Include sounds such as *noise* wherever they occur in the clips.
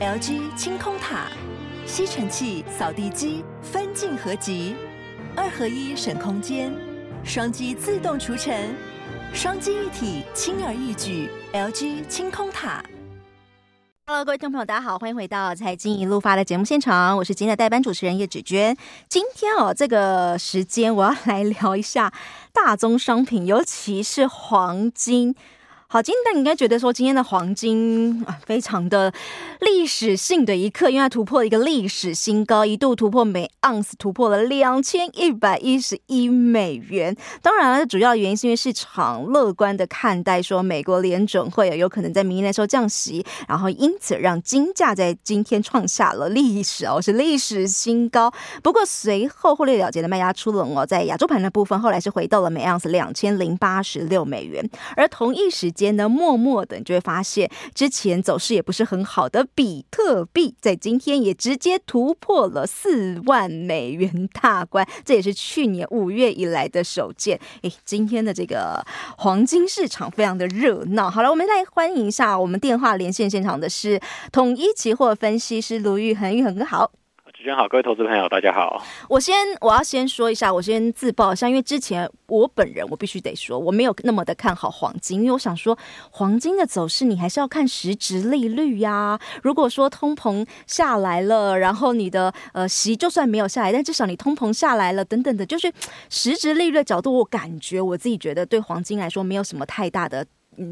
LG 清空塔，吸尘器、扫地机分镜合集，二合一省空间，双击自动除尘，双击一体轻而易举。LG 清空塔。Hello，各位听众朋友，大家好，欢迎回到财经一路发的节目现场，我是今天的代班主持人叶芷娟。今天哦，这个时间我要来聊一下大宗商品，尤其是黄金。好，今天你应该觉得说今天的黄金啊，非常的历史性的一刻，因为它突破了一个历史新高，一度突破每盎司突破了两千一百一十一美元。当然了，主要的原因是因为市场乐观的看待说美国联准会有可能在明年的时候降息，然后因此让金价在今天创下了历史哦，是历史新高。不过随后获利了结的卖压出笼哦，在亚洲盘的部分后来是回到了每盎司两千零八十六美元，而同一时间间。呢，默默的，你就会发现，之前走势也不是很好的比特币，在今天也直接突破了四万美元大关，这也是去年五月以来的首见。诶，今天的这个黄金市场非常的热闹。好了，我们来欢迎一下我们电话连线现场的是统一期货分析师卢昱衡，昱衡哥好。主持人好，各位投资朋友，大家好。我先，我要先说一下，我先自曝一下，因为之前我本人我必须得说，我没有那么的看好黄金，因为我想说，黄金的走势你还是要看实质利率呀、如果说通膨下来了，然后你的呃息就算没有下来，但至少你通膨下来了，等等的，就是实质利率的角度，我感觉我自己觉得对黄金来说没有什么太大的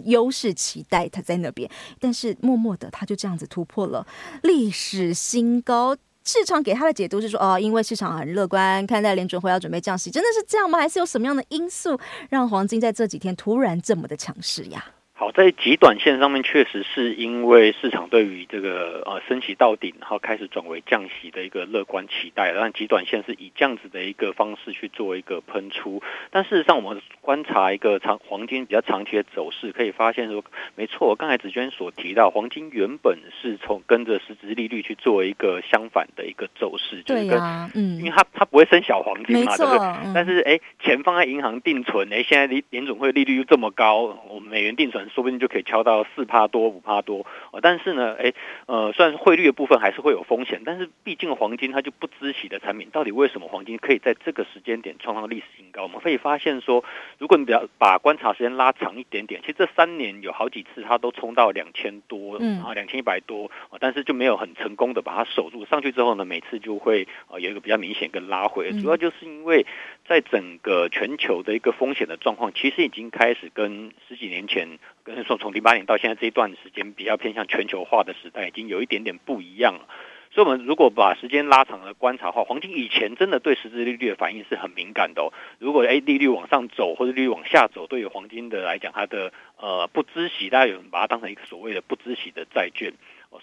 优势期待，它在那边，但是默默的它就这样子突破了历史新高。市场给他的解读是说，哦，因为市场很乐观，看待联准会要准备降息，真的是这样吗？还是有什么样的因素让黄金在这几天突然这么的强势呀？好，在极短线上面，确实是因为市场对于这个呃升息到顶，然后开始转为降息的一个乐观期待。但极短线是以这样子的一个方式去做一个喷出。但事实上，我们观察一个长黄金比较长期的走势，可以发现说，没错，刚才子娟所提到，黄金原本是从跟着实质利率去做一个相反的一个走势，就是跟、啊、嗯，因为它它不会升小黄金嘛，对不对？但是哎，钱放在银行定存，哎，现在联联总会利率又这么高，我们美元定存。说不定就可以敲到四趴多五趴多，但是呢，诶，呃，虽然汇率的部分还是会有风险，但是毕竟黄金它就不知息的产品，到底为什么黄金可以在这个时间点创造历史新高？我们可以发现说，如果你比较把观察时间拉长一点点，其实这三年有好几次它都冲到两千多，嗯，啊，两千一百多，但是就没有很成功的把它守住。上去之后呢，每次就会有一个比较明显跟拉回，主要就是因为在整个全球的一个风险的状况，其实已经开始跟十几年前。跟说从零八年到现在这一段时间比较偏向全球化的时代，已经有一点点不一样了。所以，我们如果把时间拉长了观察的话，黄金以前真的对实质利率的反应是很敏感的哦。如果诶利率往上走或者利率往下走，对于黄金的来讲，它的呃不知息，大家有人把它当成一个所谓的不知息的债券，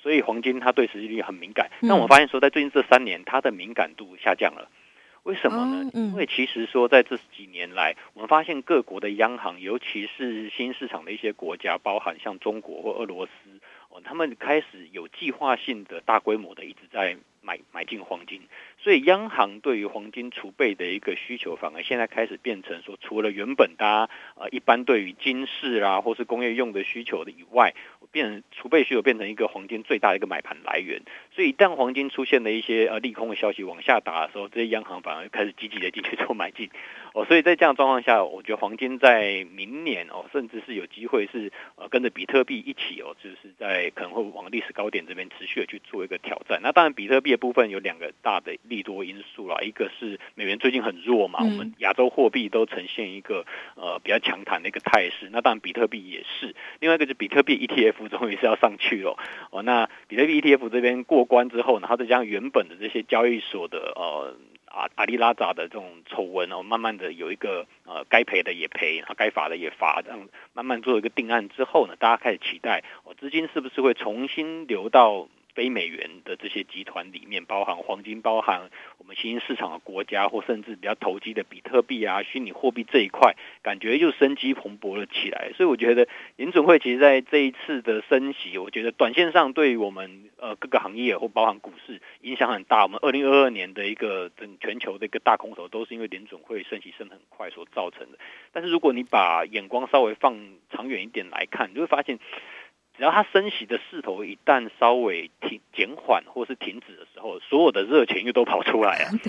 所以黄金它对实际利率很敏感。那我们发现说，在最近这三年，它的敏感度下降了。为什么呢？因为其实说，在这几年来，我们发现各国的央行，尤其是新市场的一些国家，包含像中国或俄罗斯，哦，他们开始有计划性的大规模的一直在买买进黄金，所以央行对于黄金储备的一个需求，反而现在开始变成说，除了原本大家呃一般对于金饰啊或是工业用的需求的以外。变储备需求变成一个黄金最大的一个买盘来源，所以一旦黄金出现了一些呃利空的消息往下打的时候，这些央行反而开始积极的进去做买进哦，所以在这样状况下，我觉得黄金在明年哦，甚至是有机会是呃跟着比特币一起哦，就是在可能会往历史高点这边持续的去做一个挑战。那当然，比特币的部分有两个大的利多因素啦，一个是美元最近很弱嘛，我们亚洲货币都呈现一个呃比较强弹的一个态势，那当然比特币也是。另外一个就是比特币 ETF。终于是要上去了哦，那比特币 ETF 这边过关之后呢，然后再将原本的这些交易所的呃阿阿里拉扎的这种丑闻哦，慢慢的有一个呃该赔的也赔，然后该罚的也罚，这样慢慢做一个定案之后呢，大家开始期待哦，资金是不是会重新流到非美元的这些集团里面，包含黄金，包含我们新兴市场的国家，或甚至比较投机的比特币啊、虚拟货币这一块，感觉又生机蓬勃了起来。所以我觉得联准会其实在这一次的升息，我觉得短线上对于我们呃各个行业或包含股市影响很大。我们二零二二年的一个整全球的一个大空头，都是因为联准会升息升很快所造成的。但是如果你把眼光稍微放长远一点来看，你就会发现。只要它升息的势头一旦稍微停减缓或是停止的时候，所有的热钱又都跑出来了。*laughs*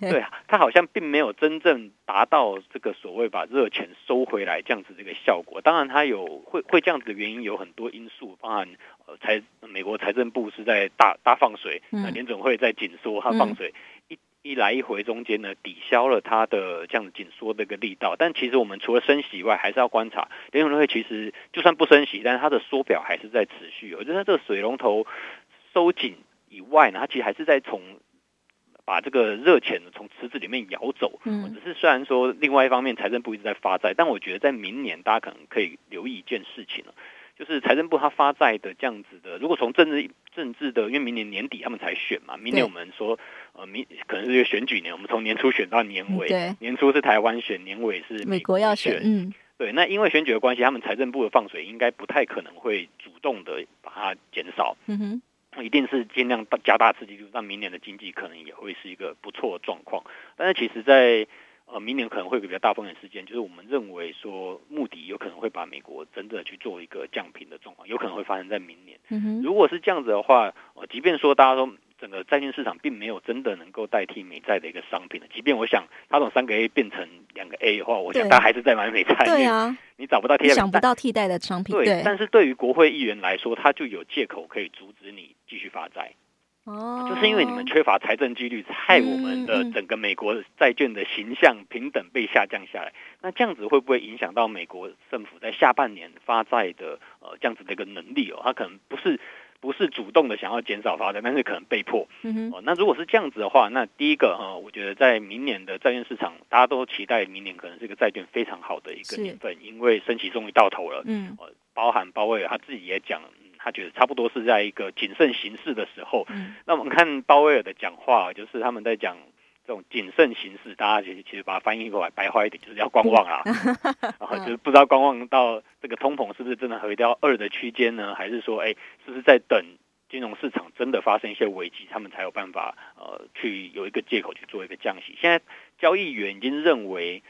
对对啊，它好像并没有真正达到这个所谓把热钱收回来这样子这个效果。当然，它有会会这样子的原因有很多因素，包含呃财美国财政部是在大大放水，那联准会在紧缩，它放水。嗯一来一回中间呢，抵消了它的这样紧缩的一个力道。但其实我们除了升息以外，还是要观察联储会其实就算不升息，但是它的缩表还是在持续。我觉得这个水龙头收紧以外呢，它其实还是在从把这个热钱从池子里面舀走。嗯，只是虽然说另外一方面财政部一直在发债，但我觉得在明年大家可能可以留意一件事情了。就是财政部他发债的这样子的，如果从政治政治的，因为明年年底他们才选嘛，明年我们说呃明可能是一个选举年，我们从年初选到年尾，对，年初是台湾选，年尾是美国，美国要选，嗯，对，那因为选举的关系，他们财政部的放水应该不太可能会主动的把它减少，嗯哼，一定是尽量加大刺激度，让明年的经济可能也会是一个不错的状况，但是其实在。呃，明年可能会有个比较大风险事件，就是我们认为说，穆迪有可能会把美国真的去做一个降频的状况，有可能会发生在明年。嗯哼，如果是这样子的话，呃，即便说大家说整个债券市场并没有真的能够代替美债的一个商品的，即便我想它从三个 A 变成两个 A 的话，我想大家还是在买美债。对啊，你找不到替代，想不到替代的商品。对，但是对于国会议员来说，他就有借口可以阻止你继续发债。哦，就是因为你们缺乏财政纪律，害我们的整个美国债券的形象平等被下降下来。那这样子会不会影响到美国政府在下半年发债的呃这样子的一个能力哦？他可能不是不是主动的想要减少发债，但是可能被迫。嗯哦，那如果是这样子的话，那第一个呃，我觉得在明年的债券市场，大家都期待明年可能是一个债券非常好的一个年份，因为升息终于到头了。嗯，包含鲍威尔他自己也讲。他觉得差不多是在一个谨慎行事的时候。嗯、那我们看鲍威尔的讲话，就是他们在讲这种谨慎行事，大家其实其实把它翻译过来白话一点，就是要观望啊，然 *laughs* 后就是不知道观望到这个通膨是不是真的回到二的区间呢？还是说，哎，是不是在等金融市场真的发生一些危机，他们才有办法呃去有一个借口去做一个降息？现在交易员已经认为。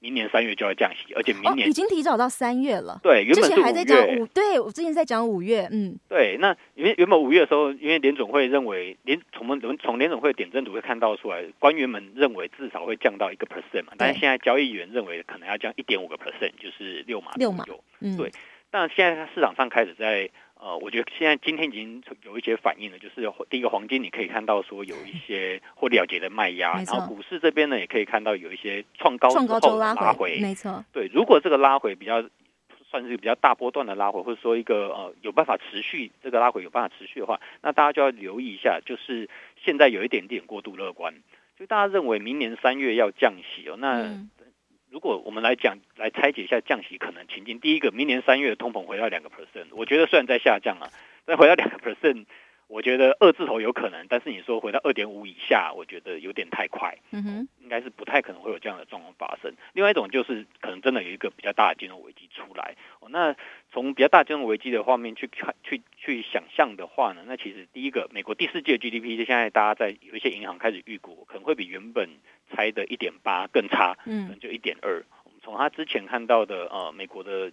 明年三月就要降息，而且明年、哦、已经提早到三月了。对。之前还在讲五，对我之前在讲五月，嗯，对。那因为原本五月的时候，因为联总会认为联从我们从联总会的点阵图会看到出来，官员们认为至少会降到一个 percent 嘛，但是现在交易员认为可能要降一点五个 percent，就是六码六码。嗯，对。但现在市场上开始在。呃，我觉得现在今天已经有一些反应了，就是第一个黄金，你可以看到说有一些获利了结的卖压，然后股市这边呢也可以看到有一些创高之后拉回，没错，对，如果这个拉回比较算是比较大波段的拉回，或者说一个呃有办法持续这个拉回有办法持续的话，那大家就要留意一下，就是现在有一点点过度乐观，就大家认为明年三月要降息哦，那。嗯如果我们来讲，来拆解一下降息可能情境，第一个，明年三月的通膨回到两个 percent，我觉得虽然在下降啊，但回到两个 *laughs* percent。我觉得二字头有可能，但是你说回到二点五以下，我觉得有点太快。嗯哼，应该是不太可能会有这样的状况发生。另外一种就是可能真的有一个比较大的金融危机出来。哦，那从比较大金融危机的画面去看、去去想象的话呢，那其实第一个，美国第四季的 GDP 现在大家在有一些银行开始预估，可能会比原本猜的一点八更差，嗯，可能就一点二。我们从他之前看到的呃，美国的。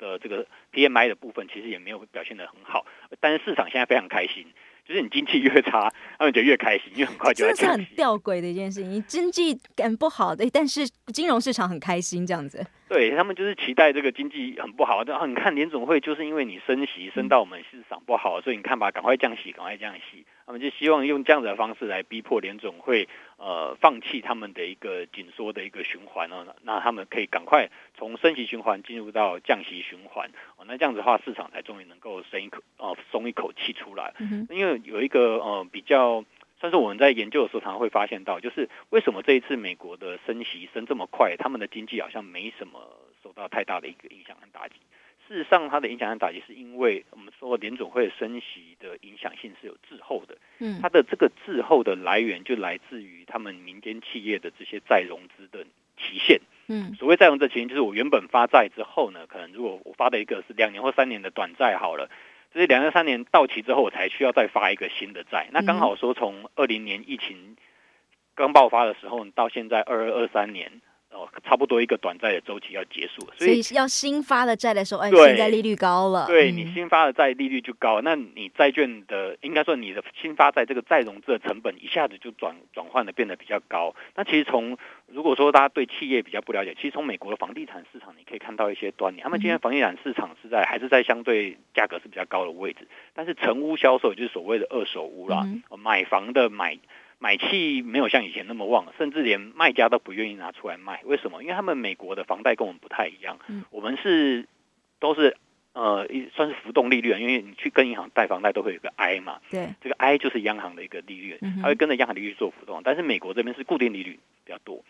的这个 PMI 的部分其实也没有表现得很好，但是市场现在非常开心，就是你经济越差，他们就越开心，因为很快就会。这是很吊诡的一件事情，你经济很不好的，但是金融市场很开心这样子。对他们就是期待这个经济很不好，然后你看联总会就是因为你升息升到我们市场不好，所以你看吧，赶快降息，赶快降息。他们就希望用这样子的方式来逼迫联总会，呃，放弃他们的一个紧缩的一个循环哦，那他们可以赶快从升息循环进入到降息循环哦，那这样子的话，市场才终于能够松一口哦，松一口气出来。嗯，因为有一个呃比较，算是我们在研究的时候，常常会发现到，就是为什么这一次美国的升息升这么快，他们的经济好像没什么受到太大的一个影响和打击。事实上，它的影响和打击是因为我们说联总会升息的影响性是有滞后的。嗯，它的这个滞后的来源就来自于他们民间企业的这些再融资的期限。嗯，所谓再融资期限，就是我原本发债之后呢，可能如果我发的一个是两年或三年的短债好了，这些两年三年到期之后，我才需要再发一个新的债。那刚好说从二零年疫情刚爆发的时候到现在二二二三年。哦，差不多一个短债的周期要结束，所以要新发的债的时候，哎，现在利率高了，对你新发的债利率就高，那你债券的应该说你的新发债这个再融资的成本一下子就转转换的变得比较高。那其实从如果说大家对企业比较不了解，其实从美国的房地产市场你可以看到一些端倪。他们今天房地产市场是在还是在相对价格是比较高的位置，但是成屋销售就是所谓的二手屋啦，买房的买。买气没有像以前那么旺，甚至连卖家都不愿意拿出来卖。为什么？因为他们美国的房贷跟我们不太一样。嗯，我们是都是呃，算是浮动利率，因为你去跟银行贷房贷都会有个 I 嘛。对，这个 I 就是央行的一个利率，它会跟着央行利率做浮动。但是美国这边是固定利率比较多。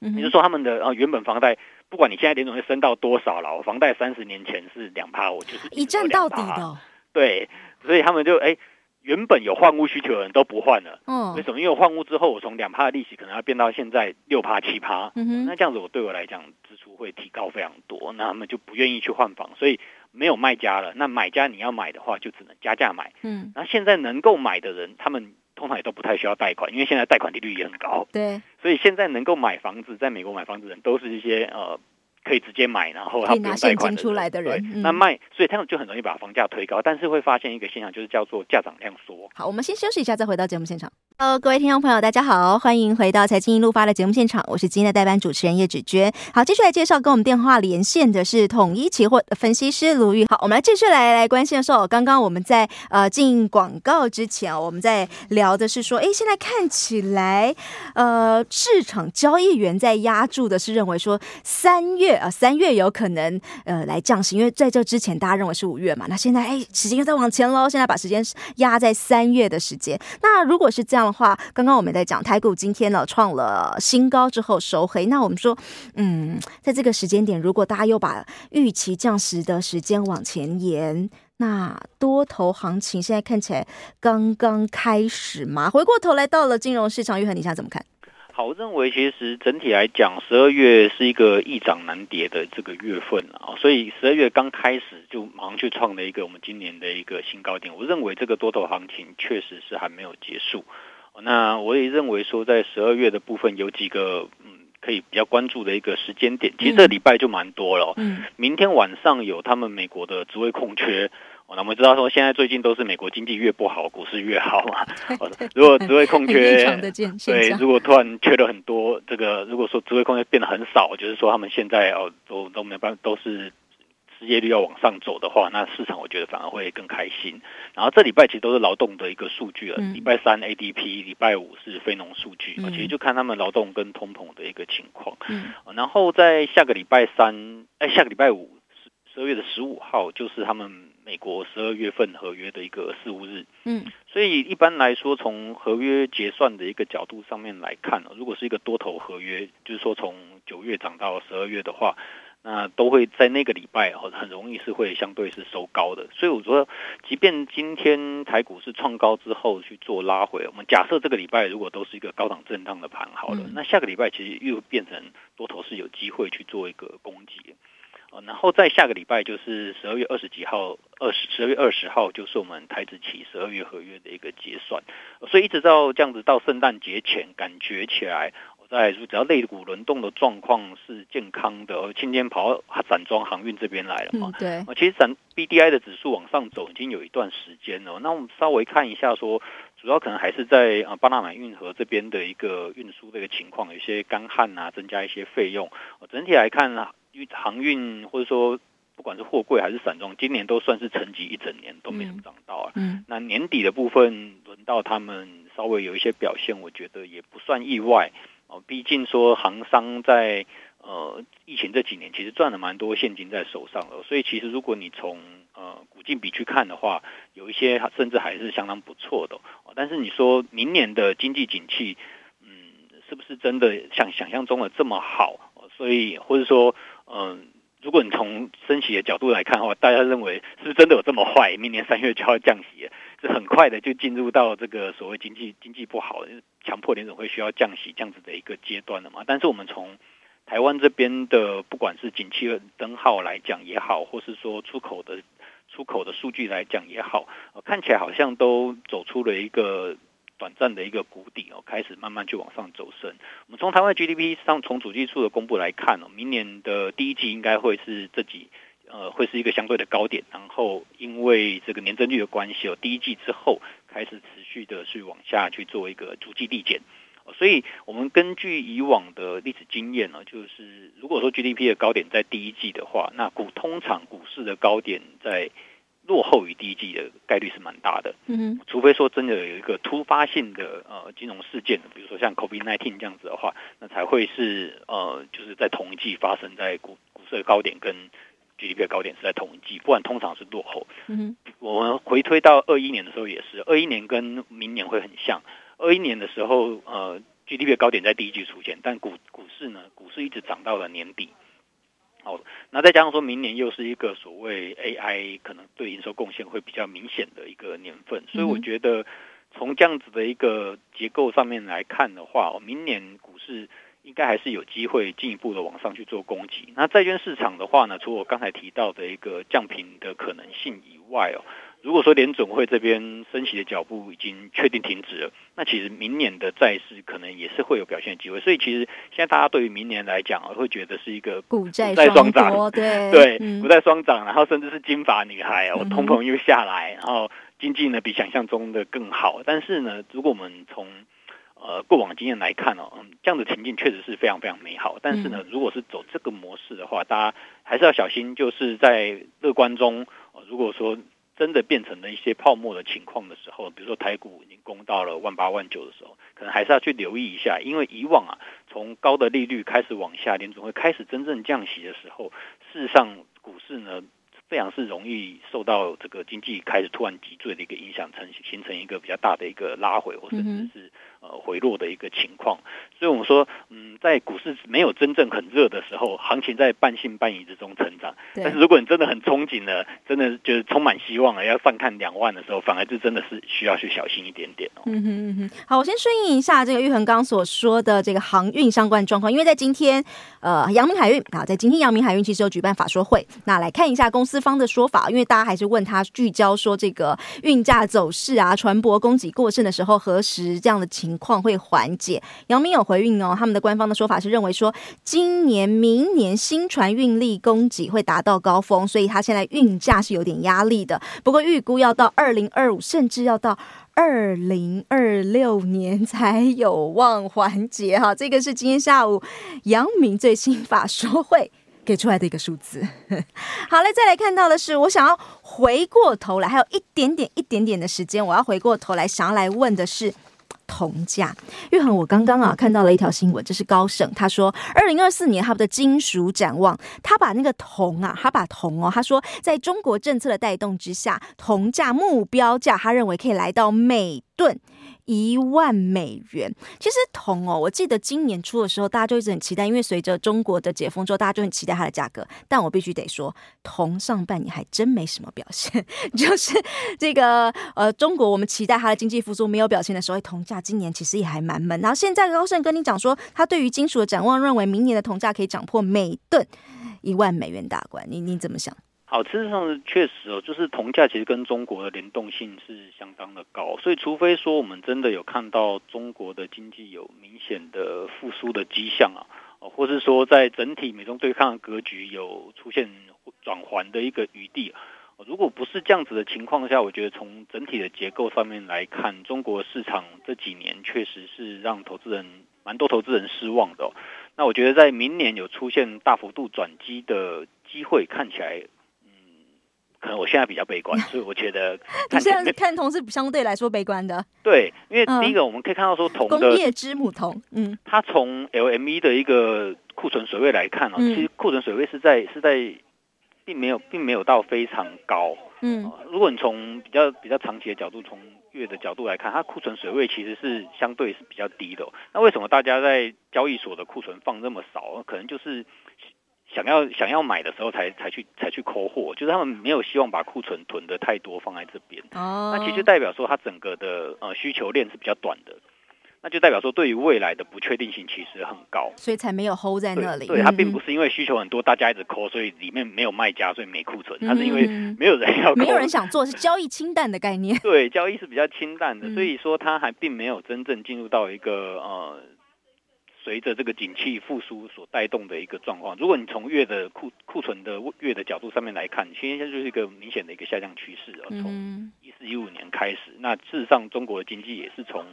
嗯，也就是说他们的呃原本房贷，不管你现在联总会升到多少了，房贷三十年前是两趴，我就是一站到底的。对，所以他们就哎。诶原本有换屋需求的人都不换了，嗯，为什么？因为我换屋之后，我从两趴的利息可能要变到现在六趴七趴，嗯哼，那这样子我对我来讲支出会提高非常多，那他们就不愿意去换房，所以没有卖家了。那买家你要买的话，就只能加价买，嗯，那现在能够买的人，他们通常也都不太需要贷款，因为现在贷款利率也很高，对，所以现在能够买房子，在美国买房子的人都是一些呃。可以直接买，然后他不用贷款出来的人，对，那卖，所以他们就很容易把房价推高，但是会发现一个现象，就是叫做价涨量缩。好，我们先休息一下，再回到节目现场。Hello，各位听众朋友，大家好，欢迎回到财经一路发的节目现场，我是今天的代班主持人叶芷娟。好，继续来介绍跟我们电话连线的是统一期货分析师卢玉。好，我们来继续来来关心的时候，刚刚我们在呃进广告之前，我们在聊的是说，哎，现在看起来呃市场交易员在押注的是认为说三月啊三月有可能呃来降息，因为在这之前大家认为是五月嘛，那现在哎时间又在往前喽，现在把时间压在三月的时间。那如果是这样。的话，刚刚我们在讲台股今天呢创了新高之后收黑，那我们说，嗯，在这个时间点，如果大家又把预期降息的时间往前延，那多头行情现在看起来刚刚开始吗？回过头来到了金融市场，玉恒，你下怎么看？好，我认为其实整体来讲，十二月是一个易涨难跌的这个月份啊，所以十二月刚开始就马上去创了一个我们今年的一个新高点。我认为这个多头行情确实是还没有结束。那我也认为说，在十二月的部分有几个嗯可以比较关注的一个时间点，其实这礼拜就蛮多了。嗯，明天晚上有他们美国的职位空缺，那我们知道说现在最近都是美国经济越不好，股市越好嘛。*laughs* 如果职位空缺，*laughs* 对，如果突然缺了很多，这个如果说职位空缺变得很少，就是说他们现在哦都都没办法都是。失业率要往上走的话，那市场我觉得反而会更开心。然后这礼拜其实都是劳动的一个数据了，礼拜三 ADP，礼拜五是非农数据，其实就看他们劳动跟通膨的一个情况。然后在下个礼拜三，哎，下个礼拜五十十二月的十五号，就是他们美国十二月份合约的一个事务日。嗯，所以一般来说，从合约结算的一个角度上面来看，如果是一个多头合约，就是说从九月涨到十二月的话。那都会在那个礼拜哦，很容易是会相对是收高的，所以我说，即便今天台股是创高之后去做拉回，我们假设这个礼拜如果都是一个高档震荡的盘好了，那下个礼拜其实又变成多头是有机会去做一个攻击，然后在下个礼拜就是十二月二十几号，二十十二月二十号就是我们台指期十二月合约的一个结算，所以一直到这样子到圣诞节前，感觉起来。在只要肋骨轮动的状况是健康的，而今天跑到散装航运这边来了嘛？嗯、对，其实散 BDI 的指数往上走已经有一段时间了。那我们稍微看一下说，说主要可能还是在啊巴拿马运河这边的一个运输的一个情况，有些干旱啊，增加一些费用。整体来看呢，航运或者说不管是货柜还是散装，今年都算是沉寂一整年都没什么涨到啊。嗯，那年底的部分轮到他们稍微有一些表现，我觉得也不算意外。哦，毕竟说行商在呃疫情这几年其实赚了蛮多现金在手上了，所以其实如果你从呃股净比去看的话，有一些甚至还是相当不错的。但是你说明年的经济景气，嗯，是不是真的像想象中的这么好？所以或者说，嗯、如果你从升息的角度来看的话，大家认为是不是真的有这么坏？明年三月就要降息？是很快的就进入到这个所谓经济经济不好，强迫联总会需要降息这样子的一个阶段了嘛？但是我们从台湾这边的不管是景气灯号来讲也好，或是说出口的出口的数据来讲也好，看起来好像都走出了一个。短暂的一个谷底哦，开始慢慢去往上走升。我们从台湾 GDP 上从主计处的公布来看哦，明年的第一季应该会是这几呃会是一个相对的高点，然后因为这个年增率的关系哦，第一季之后开始持续的去往下去做一个逐季递减。所以，我们根据以往的历史经验呢，就是如果说 GDP 的高点在第一季的话，那股通常股市的高点在落后于第一季的概率是蛮大的。嗯，除非说真的有一个突发性的呃金融事件，比如说像 COVID-19 这样子的话，那才会是呃就是在同一季发生在股股市的高点跟 GDP 的高点是在同一季，不然通常是落后。嗯，我们回推到二一年的时候也是，二一年跟明年会很像。二一年的时候，呃，GDP 的高点在第一季出现，但股股市呢，股市一直涨到了年底。好，那再加上说明年又是一个所谓 AI 可能对营收贡献会比较明显的一个年份，所以我觉得从这样子的一个结构上面来看的话，明年股市应该还是有机会进一步的往上去做攻击。那债券市场的话呢，除我刚才提到的一个降频的可能性以外哦。如果说联准会这边升息的脚步已经确定停止了，那其实明年的债市可能也是会有表现的机会。所以其实现在大家对于明年来讲，会觉得是一个股债双涨，对 *laughs* 对，股债双涨，然后甚至是金发女孩哦，通膨又下来，然后经济呢比想象中的更好。但是呢，如果我们从呃过往经验来看哦，嗯，这样的情境确实是非常非常美好。但是呢，如果是走这个模式的话，大家还是要小心，就是在乐观中，如果说。真的变成了一些泡沫的情况的时候，比如说台股已经攻到了万八万九的时候，可能还是要去留意一下，因为以往啊，从高的利率开始往下，联总会开始真正降息的时候，事实上股市呢，非常是容易受到这个经济开始突然急坠的一个影响，成形成一个比较大的一个拉回，或甚至是呃回落的一个情况。所以我们说，嗯，在股市没有真正很热的时候，行情在半信半疑之中成长。但是如果你真的很憧憬了，真的就是充满希望了，要上看两万的时候，反而就真的是需要去小心一点点哦。嗯哼嗯哼，好，我先顺应一下这个玉恒刚所说的这个航运相关状况，因为在今天，呃，阳明海运啊，在今天阳明海运其实有举办法说会，那来看一下公司方的说法，因为大家还是问他聚焦说这个运价走势啊，船舶供给过剩的时候，何时这样的情况会缓解？杨明有回应哦，他们的官方的说法是认为说，今年、明年新船运力供给会达到高峰，所以他现在运价是有点压力的。不过预估要到二零二五，甚至要到二零二六年才有望缓解。哈，这个是今天下午杨明最新法说会。给出来的一个数字，*laughs* 好嘞，再来看到的是，我想要回过头来，还有一点点、一点点的时间，我要回过头来，想要来问的是铜价。玉恒，我刚刚啊看到了一条新闻，这是高盛，他说二零二四年他们的金属展望，他把那个铜啊，他把铜哦，他说在中国政策的带动之下，铜价目标价，他认为可以来到每吨。一万美元，其实铜哦，我记得今年初的时候，大家就一直很期待，因为随着中国的解封之后，大家就很期待它的价格。但我必须得说，铜上半年还真没什么表现，*laughs* 就是这个呃，中国我们期待它的经济复苏没有表现的时候，铜价今年其实也还蛮闷。然后现在高盛跟你讲说，他对于金属的展望，认为明年的铜价可以涨破每吨一万美元大关。你你怎么想？好，事实上确实哦，就是铜价其实跟中国的联动性是相当的高，所以除非说我们真的有看到中国的经济有明显的复苏的迹象啊，或是说在整体美中对抗格局有出现转圜的一个余地，如果不是这样子的情况下，我觉得从整体的结构上面来看，中国市场这几年确实是让投资人蛮多投资人失望的。那我觉得在明年有出现大幅度转机的机会，看起来。可能我现在比较悲观，*laughs* 所以我觉得 *laughs* 你现在看铜是相对来说悲观的。对，因为第一个我们可以看到说铜的工业之母铜，嗯，它从 LME 的一个库存水位来看哦，其实库存水位是在是在并没有并没有到非常高，嗯，如果你从比较比较长期的角度，从月的角度来看，它库存水位其实是相对是比较低的。那为什么大家在交易所的库存放那么少？可能就是。想要想要买的时候才才去才去抠货，就是他们没有希望把库存囤的太多放在这边。哦，那其实代表说它整个的呃需求链是比较短的。那就代表说对于未来的不确定性其实很高，所以才没有 hold 在那里。对，对，它并不是因为需求很多，大家一直抠，所以里面没有卖家，所以没库存。它是因为没有人要，没有人想做，是交易清淡的概念。对，交易是比较清淡的，所以说它还并没有真正进入到一个呃。随着这个景气复苏所带动的一个状况，如果你从月的库库存的月的角度上面来看，现在就是一个明显的一个下降趋势啊。从一四一五年开始，那事实上中国的经济也是从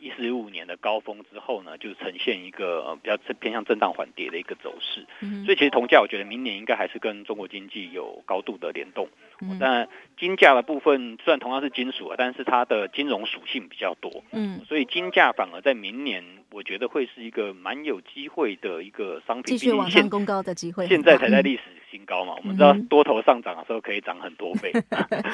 一四一五年的高峰之后呢，就呈现一个呃比较偏向震荡缓跌的一个走势。所以其实铜价，我觉得明年应该还是跟中国经济有高度的联动。但金价的部分虽然同样是金属啊，但是它的金融属性比较多。嗯，所以金价反而在明年，我觉得会是一个蛮有机会的一个商品，继续往上攻高的机会。现在才在历史新高嘛，我们知道多头上涨的时候可以涨很多倍。*laughs*